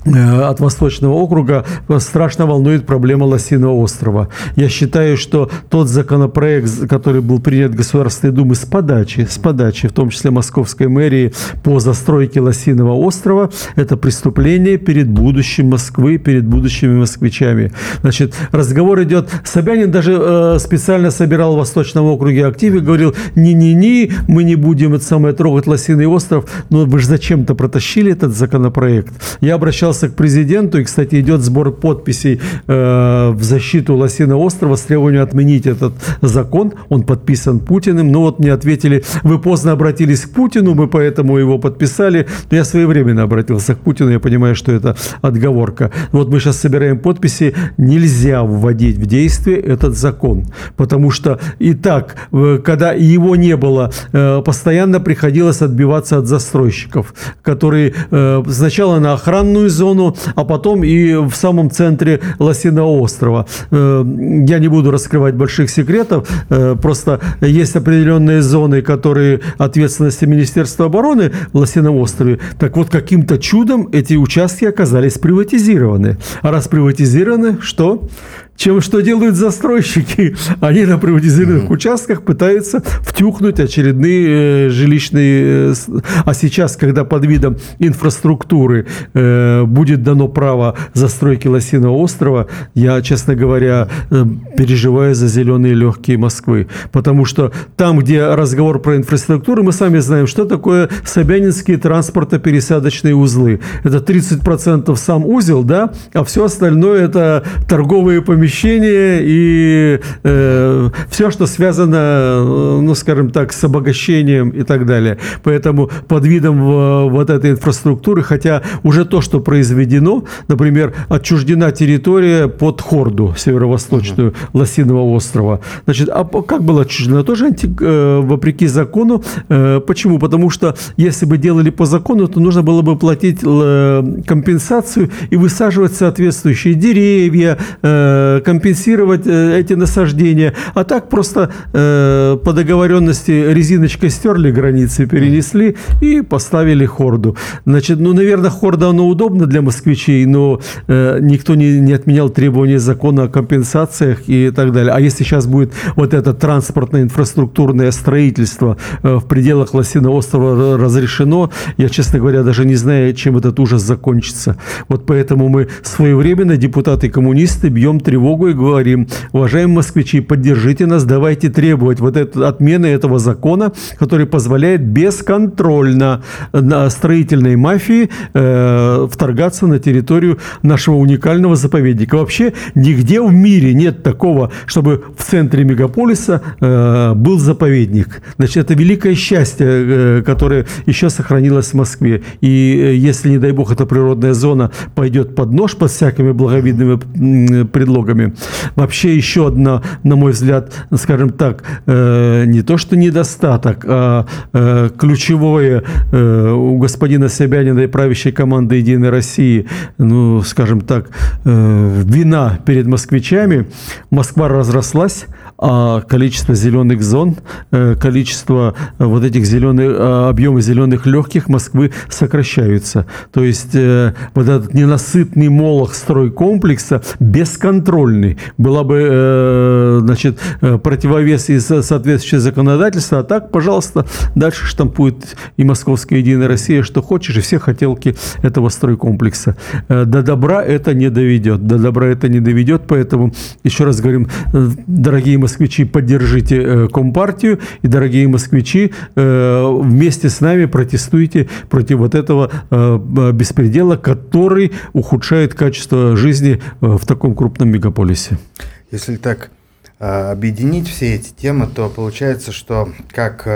от Восточного округа страшно волнует проблема Лосиного острова. Я считаю, что тот законопроект, который был принят Государственной Думой с подачи, с подачи, в том числе Московской мэрии, по застройке Лосиного острова, это преступление перед будущим Москвы, перед будущими москвичами. Значит, разговор идет, Собянин даже э, специально собирал в Восточном округе актив и говорил, не-не-не, мы не будем это самое трогать Лосиный остров, но вы же зачем-то протащили этот законопроект. Я обращался обращался к президенту, и, кстати, идет сбор подписей э, в защиту Лосиного острова с требованием отменить этот закон. Он подписан Путиным. Но вот мне ответили, вы поздно обратились к Путину, мы поэтому его подписали. Я своевременно обратился к Путину, я понимаю, что это отговорка. Вот мы сейчас собираем подписи, нельзя вводить в действие этот закон, потому что и так, э, когда его не было, э, постоянно приходилось отбиваться от застройщиков, которые э, сначала на охранную зону зону, а потом и в самом центре Лосиного острова. Э, я не буду раскрывать больших секретов, э, просто есть определенные зоны, которые ответственности Министерства обороны в Лосином острове. Так вот, каким-то чудом эти участки оказались приватизированы. А раз приватизированы, что? чем что делают застройщики. [LAUGHS] Они на приватизированных mm-hmm. участках пытаются втюхнуть очередные э, жилищные... Э, а сейчас, когда под видом инфраструктуры э, будет дано право застройки Лосиного острова, я, честно говоря, э, переживаю за зеленые легкие Москвы. Потому что там, где разговор про инфраструктуру, мы сами знаем, что такое Собянинские транспортно-пересадочные узлы. Это 30% сам узел, да, а все остальное это торговые помещения и э, все, что связано, э, ну, скажем так, с обогащением и так далее. Поэтому под видом вот этой инфраструктуры, хотя уже то, что происходит произведено, например, отчуждена территория под Хорду, северо-восточную угу. Лосиного острова. Значит, а как была отчуждена? Тоже анти, э, вопреки закону. Э, почему? Потому что если бы делали по закону, то нужно было бы платить э, компенсацию и высаживать соответствующие деревья, э, компенсировать э, эти насаждения. А так просто э, по договоренности резиночкой стерли границы, перенесли и поставили Хорду. Значит, ну, наверное, Хорда, оно удобно для москвичей, но э, никто не, не отменял требования закона о компенсациях и так далее. А если сейчас будет вот это транспортное инфраструктурное строительство э, в пределах Лосиного острова разрешено, я, честно говоря, даже не знаю, чем этот ужас закончится. Вот поэтому мы своевременно, депутаты-коммунисты, бьем тревогу и говорим, уважаемые москвичи, поддержите нас, давайте требовать вот это, отмены этого закона, который позволяет бесконтрольно на строительной мафии э, вторгаться на территорию нашего уникального заповедника. Вообще нигде в мире нет такого, чтобы в центре мегаполиса э, был заповедник. Значит, это великое счастье, э, которое еще сохранилось в Москве. И э, если, не дай бог, эта природная зона пойдет под нож под всякими благовидными предлогами, вообще еще одна, на мой взгляд, скажем так, э, не то что недостаток, а э, ключевое э, у господина Собянина и правящей команды «Единой России», ну, скажем так, э, вина перед москвичами. Москва разрослась, а количество зеленых зон, э, количество э, вот этих зеленых, э, объемы зеленых легких Москвы сокращаются. То есть вот этот ненасытный молох стройкомплекса бесконтрольный. Была бы, значит, противовес и соответствующее законодательство, а так, пожалуйста, дальше штампует и Московская Единая Россия, что хочешь, и все хотелки этого стройкомплекса. До добра это не доведет. До добра это не доведет, поэтому, еще раз говорим, дорогие москвичи, москвичи, поддержите э, Компартию. И, дорогие москвичи, э, вместе с нами протестуйте против вот этого э, беспредела, который ухудшает качество жизни в таком крупном мегаполисе. Если так объединить все эти темы, то получается, что как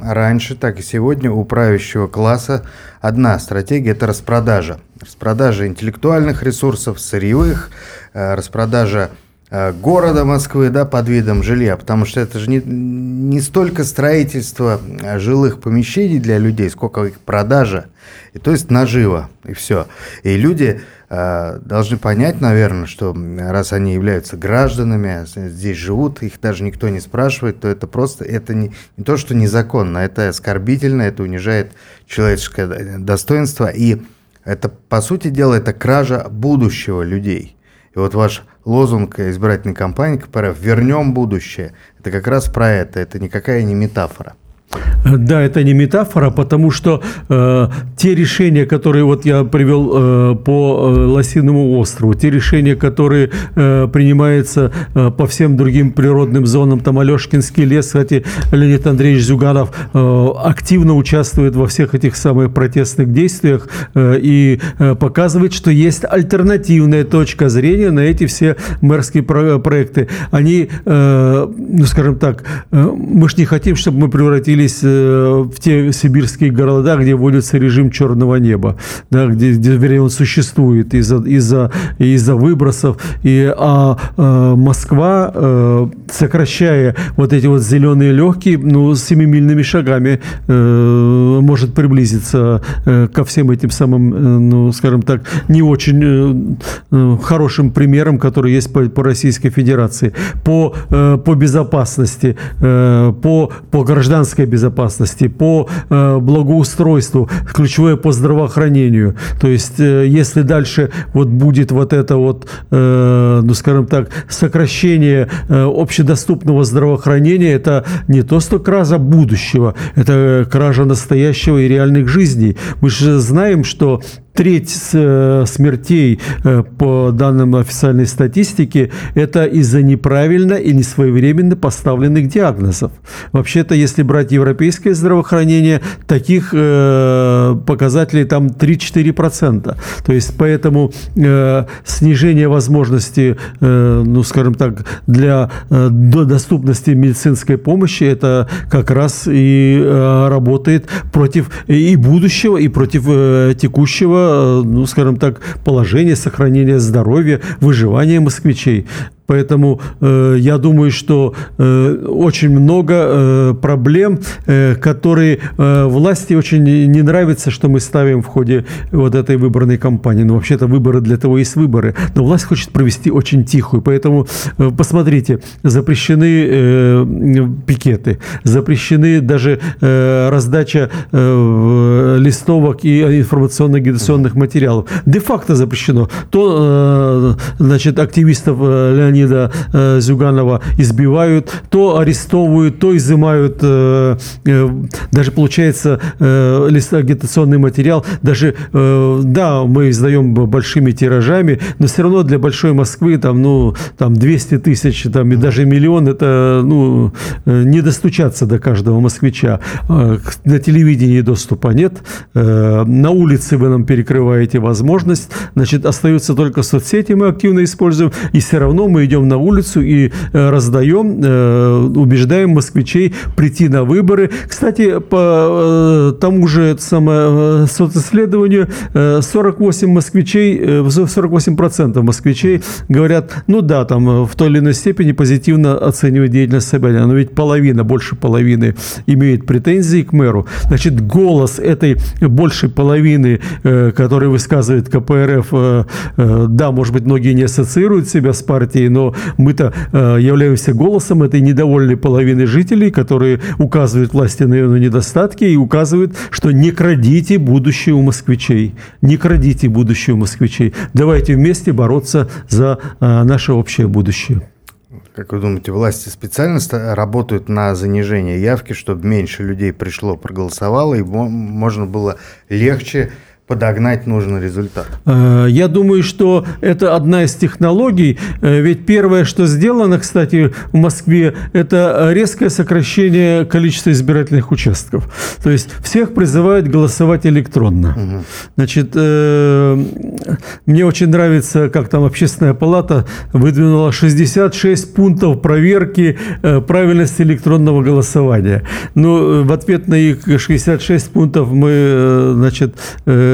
раньше, так и сегодня у правящего класса одна стратегия – это распродажа. Распродажа интеллектуальных ресурсов, сырьевых, распродажа города Москвы, да, под видом жилья, потому что это же не, не столько строительство э, жилых помещений для людей, сколько их продажа, и то есть нажива, и все. И люди э, должны понять, наверное, что раз они являются гражданами, а здесь живут, их даже никто не спрашивает, то это просто, это не, не то, что незаконно, это оскорбительно, это унижает человеческое достоинство, и это, по сути дела, это кража будущего людей. И вот ваш лозунг избирательной кампании КПРФ «Вернем будущее» – это как раз про это, это никакая не метафора. Да, это не метафора, потому что э, те решения, которые вот я привел э, по э, Лосиному острову, те решения, которые э, принимаются э, по всем другим природным зонам, там Алешкинский лес, кстати, Леонид Андреевич Зюганов э, активно участвует во всех этих самых протестных действиях э, и э, показывает, что есть альтернативная точка зрения на эти все мэрские про проекты. Они, э, ну скажем так, э, мы же не хотим, чтобы мы превратили находились э, в те сибирские города, где вводится режим черного неба, да, где, где вернее, он существует из-за из-за из-за выбросов. И, а, а Москва, а, сокращая вот эти вот зеленые легкие, ну, семимильными шагами может приблизиться ко всем этим самым, ну, скажем так, не очень хорошим примерам, которые есть по, по Российской Федерации. По, по безопасности, по, по гражданской безопасности, по э, благоустройству, ключевое по здравоохранению. То есть, э, если дальше вот будет вот это вот, э, ну, скажем так, сокращение общедоступного здравоохранения, это не то, что кража будущего, это кража настоящего и реальных жизней. Мы же знаем, что треть э, смертей э, по данным официальной статистики это из-за неправильно и несвоевременно поставленных диагнозов. Вообще-то, если брать европейское здравоохранение, таких э, показателей там 3-4%. То есть, поэтому снижение возможности, ну, скажем так, для доступности медицинской помощи, это как раз и работает против и будущего, и против текущего ну, скажем так, положения, сохранения здоровья, выживания москвичей. Поэтому э, я думаю, что э, очень много э, проблем, э, которые э, власти очень не нравится, что мы ставим в ходе вот этой выборной кампании. Ну, вообще-то выборы для того есть выборы. Но власть хочет провести очень тихую. Поэтому, э, посмотрите, запрещены э, пикеты, запрещены даже э, раздача э, листовок и информационно-агитационных материалов. Де-факто запрещено. То, э, значит, активистов э, Леонида э, Зюганова избивают, то арестовывают, то изымают, э, э, даже получается э, агитационный материал, даже, э, да, мы издаем большими тиражами, но все равно для большой Москвы там, ну, там 200 тысяч, там и даже миллион, это, ну, э, не достучаться до каждого москвича. Э, на телевидении доступа нет, э, на улице вы нам перекрываете возможность, значит, остаются только соцсети, мы активно используем, и все равно мы идем на улицу и э, раздаем, э, убеждаем москвичей прийти на выборы. Кстати, по э, тому же самое, социсследованию 48 москвичей, 48% москвичей говорят, ну да, там в той или иной степени позитивно оценивают деятельность Собянина, но ведь половина, больше половины имеет претензии к мэру. Значит, голос этой большей половины, который высказывает КПРФ, да, может быть, многие не ассоциируют себя с партией, но но мы-то э, являемся голосом этой недовольной половины жителей, которые указывают власти на ее недостатки и указывают, что не крадите будущее у москвичей. Не крадите будущее у москвичей. Давайте вместе бороться за э, наше общее будущее. Как вы думаете, власти специально работают на занижение явки, чтобы меньше людей пришло, проголосовало, и можно было легче подогнать нужный результат? Э, я думаю, что это одна из технологий. Э, ведь первое, что сделано, кстати, в Москве, это резкое сокращение количества избирательных участков. То есть всех призывают голосовать электронно. Угу. Значит, э, мне очень нравится, как там общественная палата выдвинула 66 пунктов проверки правильности электронного голосования. Но в ответ на их 66 пунктов мы, значит,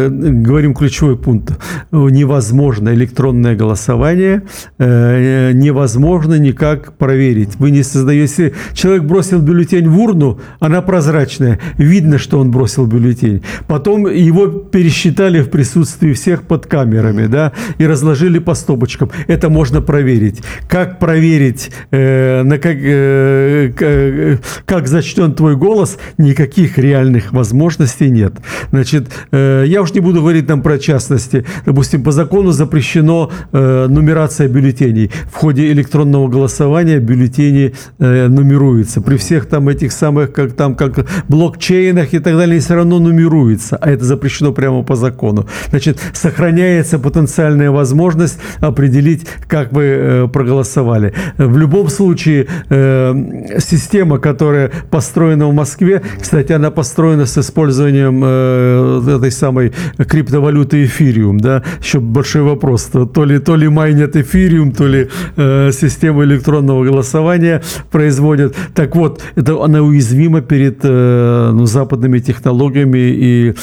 говорим ключевой пункт. Невозможно электронное голосование, э, невозможно никак проверить. Вы не создаете... Человек бросил бюллетень в урну, она прозрачная, видно, что он бросил бюллетень. Потом его пересчитали в присутствии всех под камерами, да, и разложили по стопочкам. Это можно проверить. Как проверить, э, на как, э, как зачтен твой голос, никаких реальных возможностей нет. Значит, я уж не буду говорить там про частности. Допустим, по закону запрещено э, нумерация бюллетеней. В ходе электронного голосования бюллетени э, нумеруются. При всех там этих самых, как там, как блокчейнах и так далее, все равно нумеруется. А это запрещено прямо по закону. Значит, сохраняется потенциальная возможность определить, как вы э, проголосовали. В любом случае, э, система, которая построена в Москве, кстати, она построена с использованием э, этой самой криптовалюты эфириум, да, еще большой вопрос, то ли, то ли майнят эфириум, то ли э, систему электронного голосования производят. Так вот, это она уязвима перед э, ну, западными технологиями, и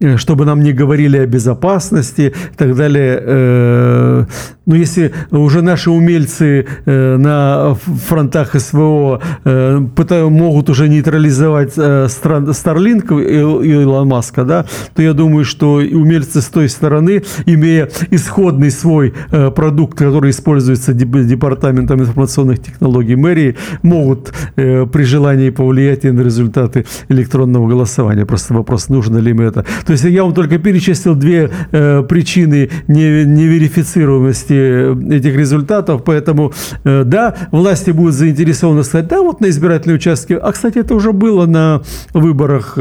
э, чтобы нам не говорили о безопасности и так далее, э, ну, если уже наши умельцы э, на фронтах СВО э, могут уже нейтрализовать э, Starlink Илона Маска, да, то я думаю, что что умельцы с той стороны, имея исходный свой э, продукт, который используется Департаментом информационных технологий мэрии, могут э, при желании повлиять и на результаты электронного голосования. Просто вопрос, нужно ли им это. То есть я вам только перечислил две э, причины неверифицируемости этих результатов, поэтому да, власти будут заинтересованы сказать, да, вот на избирательные участки. А, кстати, это уже было на выборах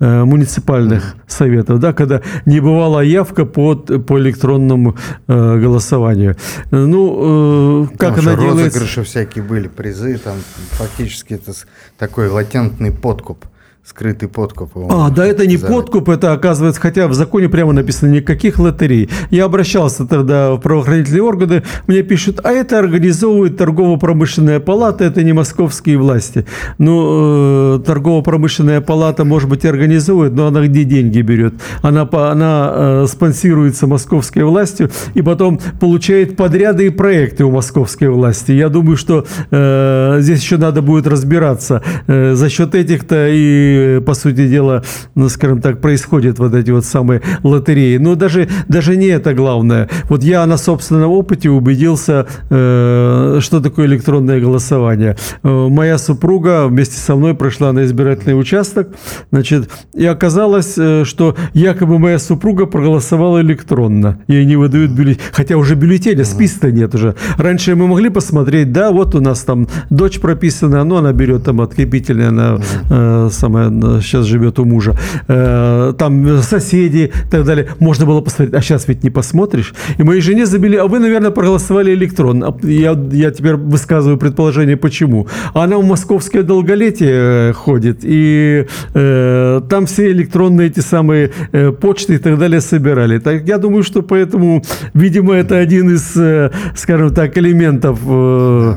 муниципальных советов, да, когда не бывала явка под, по электронному э, голосованию. Ну, э, как там она делается... розыгрыши всякие были, призы, там фактически это такой латентный подкуп скрытый подкуп. А, да, это не подкуп, это оказывается, хотя в законе прямо написано никаких лотерей. Я обращался тогда в правоохранительные органы, мне пишут, а это организовывает торгово-промышленная палата, это не московские власти. Ну, э, торгово-промышленная палата, может быть, и организует, но она где деньги берет? Она, она э, спонсируется московской властью и потом получает подряды и проекты у московской власти. Я думаю, что э, здесь еще надо будет разбираться. Э, за счет этих-то и по сути дела, ну, скажем так, происходят вот эти вот самые лотереи. Но даже, даже не это главное. Вот я на собственном опыте убедился, э, что такое электронное голосование. Э, моя супруга вместе со мной прошла на избирательный участок, значит, и оказалось, э, что якобы моя супруга проголосовала электронно. Ей не выдают бюллетень, хотя уже бюллетеня, списка нет уже. Раньше мы могли посмотреть, да, вот у нас там дочь прописана, но она берет там открепительное на э, самое сейчас живет у мужа, э, там соседи и так далее. Можно было посмотреть, а сейчас ведь не посмотришь. И моей жене забили, а вы, наверное, проголосовали электронно. А я, я теперь высказываю предположение, почему. Она в московское долголетие э, ходит, и э, там все электронные эти самые э, почты и так далее собирали. Так, я думаю, что поэтому, видимо, это один из, э, скажем так, элементов, э,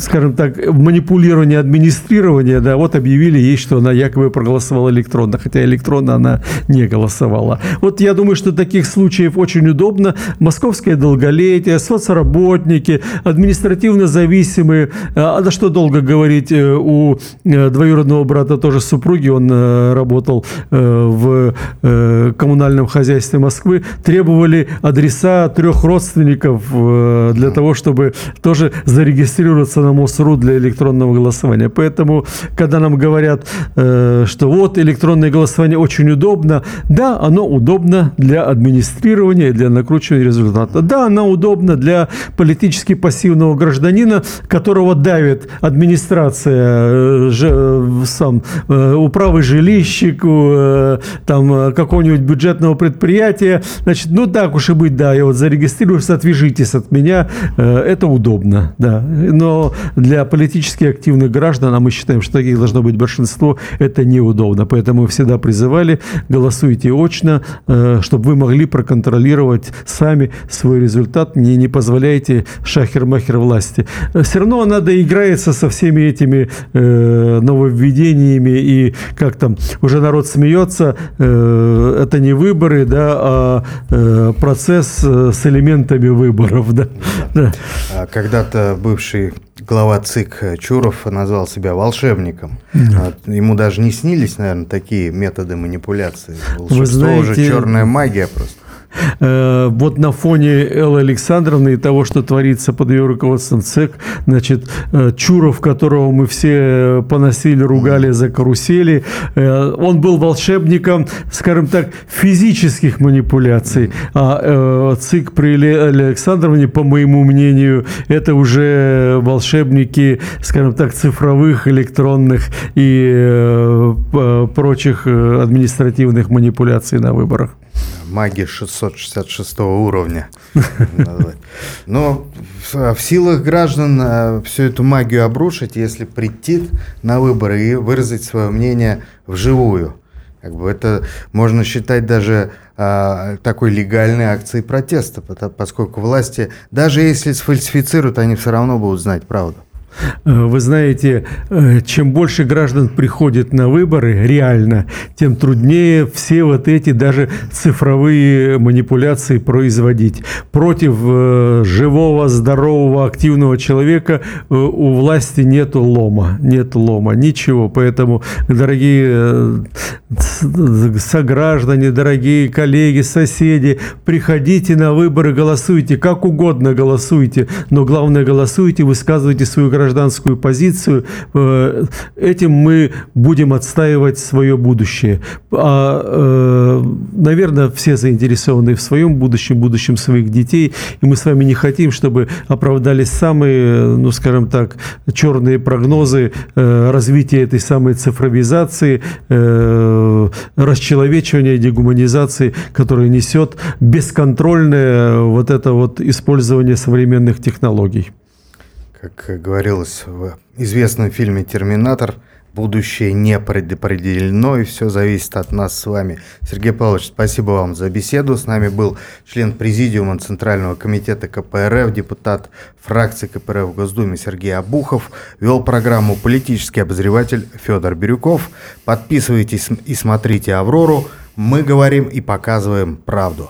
скажем так, манипулирования, администрирования, да, вот объявили объявили ей, что она якобы проголосовала электронно, хотя электронно она не голосовала. Вот я думаю, что таких случаев очень удобно. Московское долголетие, соцработники, административно зависимые. А да что долго говорить, э, у э, двоюродного брата тоже супруги, он э, работал в коммунальном хозяйстве Москвы, требовали адреса трех родственников для того, чтобы тоже зарегистрироваться на МОСРУ для электронного голосования. Поэтому, когда нам говорят, говорят, э, что вот электронное голосование очень удобно. Да, оно удобно для администрирования, для накручивания результата. Да, оно удобно для политически пассивного гражданина, которого давит администрация, э, сам э, управы жилищик, там какого-нибудь бюджетного предприятия. Значит, ну так уж и быть, да, я вот зарегистрируюсь, отвяжитесь от меня. Это удобно, да. Но для политически активных граждан, а мы считаем, что таких должно быть большинство, это неудобно. Поэтому всегда призывали, голосуйте очно, э, чтобы вы могли проконтролировать сами свой результат, не, не позволяйте шахер-махер власти. Все равно надо играется со всеми этими э, нововведениями, и как там, уже народ смеется, э, это не выборы, да, а э, процесс э, с элементами выборов. Да. Да. А когда-то бывший глава ЦИК Чуров назвал себя волшебником. Да. Ему даже не снились, наверное, такие методы манипуляции. Волшебство Вы знаете, уже черная магия просто. Э, вот на фоне Эллы Александровны и того, что творится под ее руководством ЦЕК, значит, э, Чуров, которого мы все поносили, ругали за карусели, э, он был волшебником, скажем так, физических манипуляций. А ЦИК при Элле Александровне, по моему мнению, это уже волшебники, скажем так, цифровых, электронных и прочих административных манипуляций на выборах маги 666 уровня. Но в силах граждан э, всю эту магию обрушить, если прийти на выборы и выразить свое мнение вживую. Как бы это можно считать даже а, такой легальной акцией протеста, поскольку власти, даже если сфальсифицируют, они все равно будут знать правду. Э, вы знаете, э, чем больше граждан приходит на выборы реально, тем труднее все вот эти даже цифровые манипуляции производить. Против э, живого, здорового, активного человека у власти нет лома, нет лома, ничего. Поэтому, дорогие сограждане, дорогие коллеги, соседи, приходите на выборы, голосуйте, как угодно голосуйте, но главное голосуйте, высказывайте свою гражданскую гражданскую позицию, э, этим мы будем отстаивать свое будущее. А, э, наверное, все заинтересованы в своем будущем, будущем своих детей, и мы с вами не хотим, чтобы оправдались самые, ну, скажем так, черные прогнозы э, развития этой самой цифровизации, расчеловечивания, дегуманизации, которая несет бесконтрольное вот это вот использование современных технологий как говорилось в известном фильме «Терминатор», будущее не предопределено, и все зависит от нас с вами. Сергей Павлович, спасибо вам за беседу. С нами был член Президиума Центрального комитета КПРФ, депутат фракции КПРФ в Госдуме Сергей Абухов. Вел программу политический обозреватель Федор Бирюков. Подписывайтесь и смотрите «Аврору». Мы говорим и показываем правду.